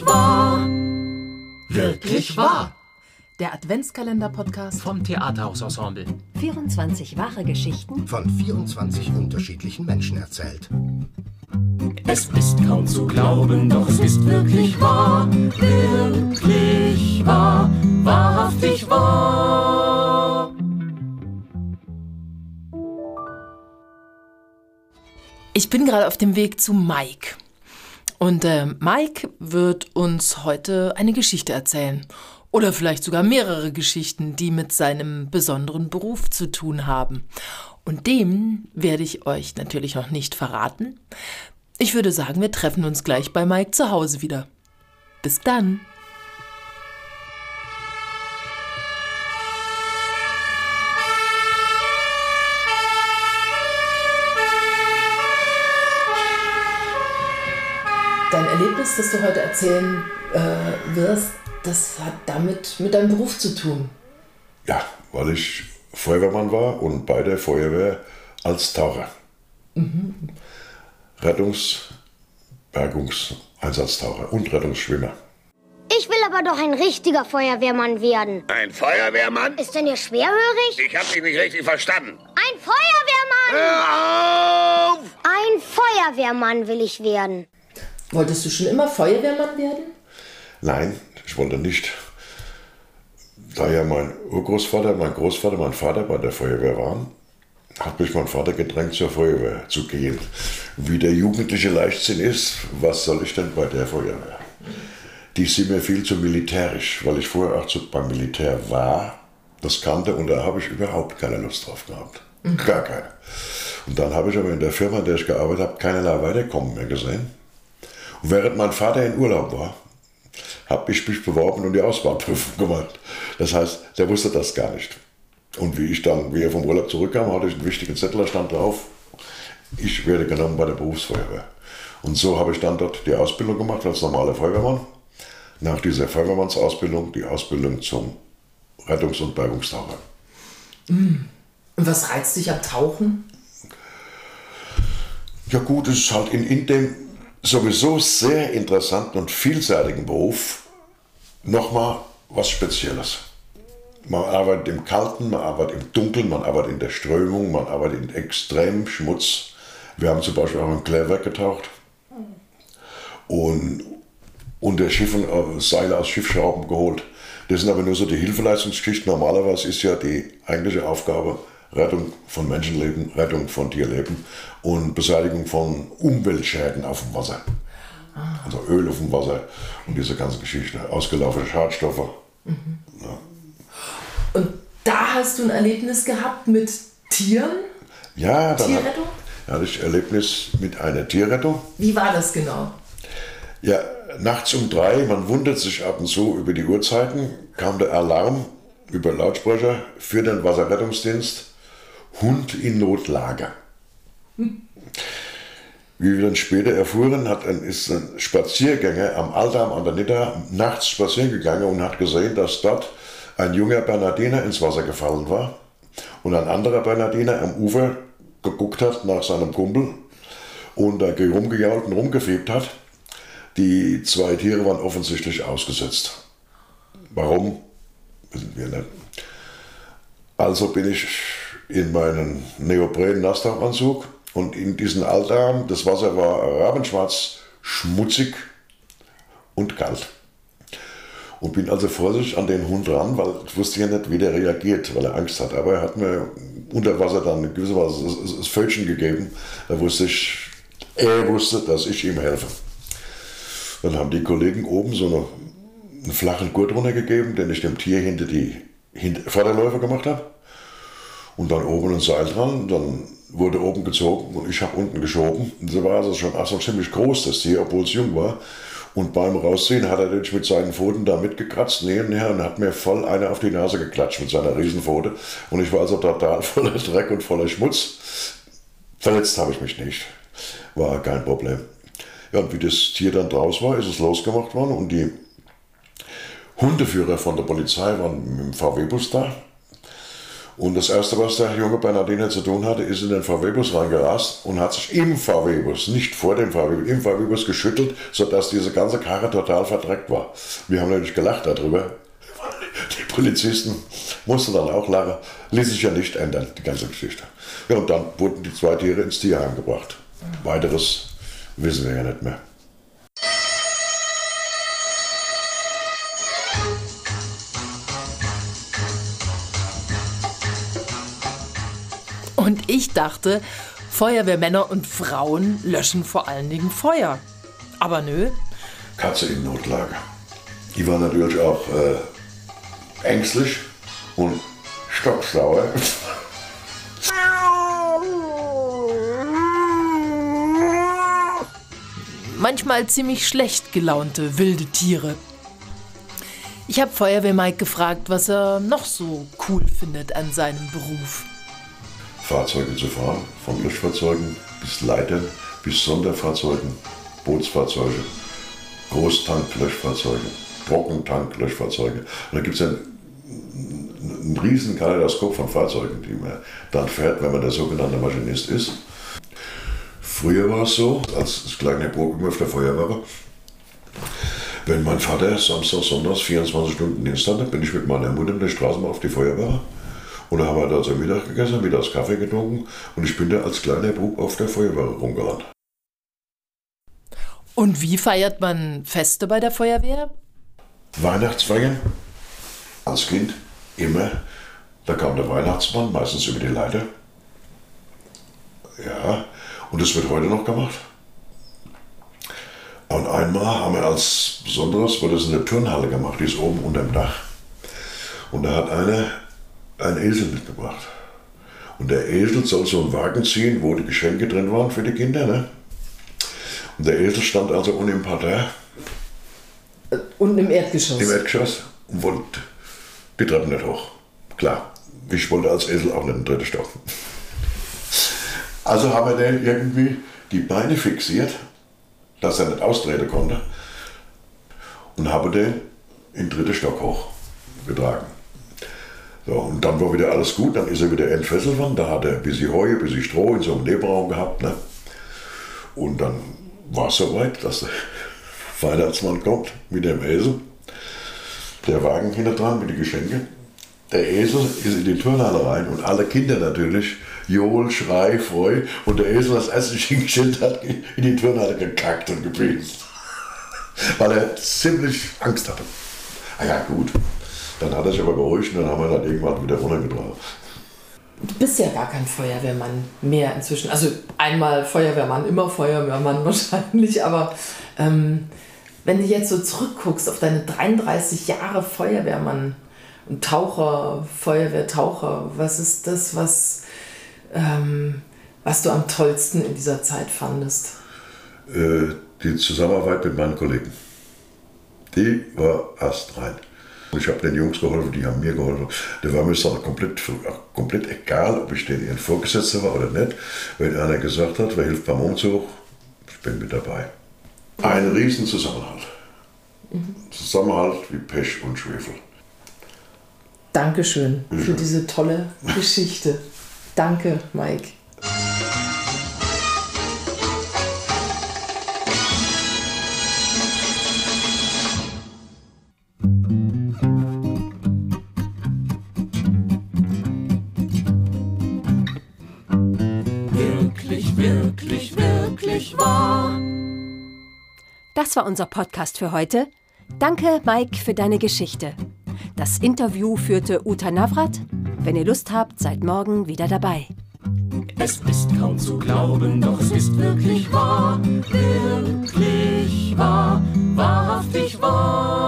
Wirklich wahr. Wirklich wahr. Der Adventskalender-Podcast Vom Theaterhausensemble. 24 wahre Geschichten von 24 unterschiedlichen Menschen erzählt. Es ist kaum zu glauben, doch es ist wirklich wahr. Wirklich wahr. Wahrhaftig wahr. Ich bin gerade auf dem Weg zu Mike. Und äh, Mike wird uns heute eine Geschichte erzählen. Oder vielleicht sogar mehrere Geschichten, die mit seinem besonderen Beruf zu tun haben. Und dem werde ich euch natürlich noch nicht verraten. Ich würde sagen, wir treffen uns gleich bei Mike zu Hause wieder. Bis dann. Das du heute erzählen äh, wirst, das hat damit mit deinem Beruf zu tun. Ja, weil ich Feuerwehrmann war und bei der Feuerwehr als Taucher. Rettungs-, Bergungs-, Einsatztaucher und Rettungsschwimmer. Ich will aber doch ein richtiger Feuerwehrmann werden. Ein Feuerwehrmann? Ist denn der schwerhörig? Ich hab dich nicht richtig verstanden. Ein Feuerwehrmann! Hör auf! Ein Feuerwehrmann will ich werden. Wolltest du schon immer Feuerwehrmann werden? Nein, ich wollte nicht. Da ja mein Urgroßvater, mein Großvater, mein Vater bei der Feuerwehr waren, hat mich mein Vater gedrängt, zur Feuerwehr zu gehen. Wie der jugendliche Leichtsinn ist, was soll ich denn bei der Feuerwehr? Die sind mir viel zu militärisch, weil ich vorher auch zu, beim Militär war, das kannte und da habe ich überhaupt keine Lust drauf gehabt. Gar keine. Und dann habe ich aber in der Firma, in der ich gearbeitet habe, keinerlei Weiterkommen mehr gesehen. Und während mein Vater in Urlaub war, habe ich mich beworben und die Auswahlprüfung gemacht. Das heißt, der wusste das gar nicht. Und wie ich dann, wie er vom Urlaub zurückkam, hatte ich einen wichtigen Zettel, da stand drauf, ich werde genommen bei der Berufsfeuerwehr. Und so habe ich dann dort die Ausbildung gemacht als normaler Feuerwehrmann. Nach dieser Feuerwehrmannsausbildung die Ausbildung zum Rettungs- und Bergungstaucher. Und was reizt dich am Tauchen? Ja gut, es ist halt in, in dem sowieso sehr interessanten und vielseitigen Beruf nochmal was Spezielles. Man arbeitet im Kalten, man arbeitet im Dunkeln, man arbeitet in der Strömung, man arbeitet in extremem Schmutz. Wir haben zum Beispiel auch im Klärwerk getaucht und unter Schiffen äh, Seile aus Schiffsschrauben geholt. Das sind aber nur so die Hilfeleistungsgeschichten. Normalerweise ist ja die eigentliche Aufgabe Rettung von Menschenleben, Rettung von Tierleben und Beseitigung von Umweltschäden auf dem Wasser. Also Öl auf dem Wasser und diese ganze Geschichte. Ausgelaufene Schadstoffe. Und da hast du ein Erlebnis gehabt mit Tieren? Ja, dann hat- Tierrettung? hatte ich Erlebnis mit einer Tierrettung. Wie war das genau? Ja, nachts um drei, man wundert sich ab und zu über die Uhrzeiten, kam der Alarm über Lautsprecher für den Wasserrettungsdienst, Hund in Notlage. Wie wir dann später erfuhren, hat ein, ist ein Spaziergänger am Altarm an der Nidda nachts spazieren gegangen und hat gesehen, dass dort ein junger Bernardiner ins Wasser gefallen war und ein anderer Bernardiner am Ufer geguckt hat nach seinem Kumpel und da rumgejault und rumgefiebt hat. Die zwei Tiere waren offensichtlich ausgesetzt. Warum? Wissen wir nicht. Also bin ich in meinen Neopren-Nassdach-Anzug und in diesen Altarm, das Wasser war rabenschwarz, schmutzig und kalt. Und bin also vorsichtig an den Hund ran, weil ich wusste ja nicht, wie der reagiert, weil er Angst hat. Aber er hat mir unter Wasser dann in gewisser Weise das- Völkchen gegeben. Da wusste ich, er wusste, dass ich ihm helfe. Dann haben die Kollegen oben so eine, einen flachen Gurt runtergegeben, den ich dem Tier hinter die hinter, Vorderläufe gemacht habe. Und dann oben ein Seil dran. Dann wurde oben gezogen und ich habe unten geschoben. Und so war also schon, ach, so ziemlich groß, das Tier, obwohl es jung war. Und beim Rausziehen hat er natürlich mit seinen Pfoten da mitgekratzt nebenher und hat mir voll eine auf die Nase geklatscht mit seiner Riesenpfote. Und ich war also total voller Dreck und voller Schmutz. Verletzt habe ich mich nicht. War kein Problem. Ja, und wie das Tier dann draus war, ist es losgemacht worden und die Hundeführer von der Polizei waren mit dem VW-Bus da. Und das Erste, was der junge Bernardiner zu tun hatte, ist in den VW-Bus reingerast und hat sich im VW-Bus, nicht vor dem VW-Bus, im VW-Bus geschüttelt, sodass diese ganze Karre total verdreckt war. Wir haben natürlich gelacht darüber. Die Polizisten mussten dann auch lachen. Ließ sich ja nicht ändern, die ganze Geschichte. Ja, und dann wurden die zwei Tiere ins Tierheim gebracht. Weiteres wissen wir ja nicht mehr. Und ich dachte, Feuerwehrmänner und Frauen löschen vor allen Dingen Feuer. Aber nö, Katze in Notlage. Die war natürlich auch äh, ängstlich und stocksauer. manchmal ziemlich schlecht gelaunte wilde Tiere. Ich habe Feuerwehr Mike gefragt, was er noch so cool findet an seinem Beruf. Fahrzeuge zu fahren, von Löschfahrzeugen bis Leitern, bis Sonderfahrzeugen, Bootsfahrzeuge, Großtank-Löschfahrzeuge, Trockentank-Löschfahrzeuge. Und da gibt es ein, ein riesen Kaleidoskop von Fahrzeugen, die man dann fährt, wenn man der sogenannte Maschinist ist. Früher war es so, als das kleine Burg auf der Feuerwehr war, wenn mein Vater Samstag, Sonntags 24 Stunden Dienst hatte, bin ich mit meiner Mutter in der Straße mal auf die Feuerwehr. Und da haben wir da zum Mittag gegessen, mittags Kaffee getrunken und ich bin da als kleiner Bub auf der Feuerwehr rumgerannt. Und wie feiert man Feste bei der Feuerwehr? Weihnachtsfeiern als Kind immer. Da kam der Weihnachtsmann, meistens über die Leiter. Ja, und das wird heute noch gemacht. Und einmal haben wir als Besonderes, wurde das in der Turnhalle gemacht, die ist oben unterm Dach. Und da hat einer einen Esel mitgebracht. Und der Esel soll so einen Wagen ziehen, wo die Geschenke drin waren für die Kinder. Ne? Und der Esel stand also unten im Parterre, Und im Erdgeschoss. im Erdgeschoss, und wollte die Treppe nicht hoch. Klar, ich wollte als Esel auch nicht in den dritten Stock. Also haben wir den irgendwie die Beine fixiert, dass er nicht austreten konnte, und habe den in den dritten Stock hochgetragen. So, und dann war wieder alles gut, dann ist er wieder entfesselt worden, da hat er ein bisschen Heu, ein bisschen Stroh in so einem Nebenraum gehabt. Ne? Und dann war es soweit, dass der Weihnachtsmann kommt mit dem Esel, der Wagen hinter dran mit den Geschenken. Der Esel ist in die Turnhalle rein und alle Kinder natürlich, Johl, Schrei, Freu. Und der Esel, das erste hingestellt hat, in die Turnhalle gekackt und gepinst. Weil er ziemlich Angst hatte. Ah ja, gut. Dann hat er sich aber beruhigt und dann haben wir dann irgendwann wieder runtergetragen. Du bist ja gar kein Feuerwehrmann mehr inzwischen. Also einmal Feuerwehrmann, immer Feuerwehrmann wahrscheinlich, aber ähm, wenn du jetzt so zurückguckst auf deine 33 Jahre Feuerwehrmann und Taucher, Feuerwehrtaucher, was ist das, was, ähm, was du am tollsten in dieser Zeit fandest? Äh, die Zusammenarbeit mit meinen Kollegen, die war erst rein. Ich habe den Jungs geholfen, die haben mir geholfen. Der war mir dann komplett, komplett egal, ob ich den ihren Vorgesetzter war oder nicht. Wenn einer gesagt hat, wer hilft beim Umzug, ich bin mit dabei. Ein riesen Zusammenhalt. Zusammenhalt wie Pech und Schwefel. Dankeschön für diese tolle Geschichte. Danke, Mike. Wirklich wahr. Das war unser Podcast für heute. Danke, Mike, für deine Geschichte. Das Interview führte Uta Navrat. Wenn ihr Lust habt, seid morgen wieder dabei. Es ist kaum zu glauben, doch es ist wirklich wahr. Wirklich wahr, wahrhaftig wahr.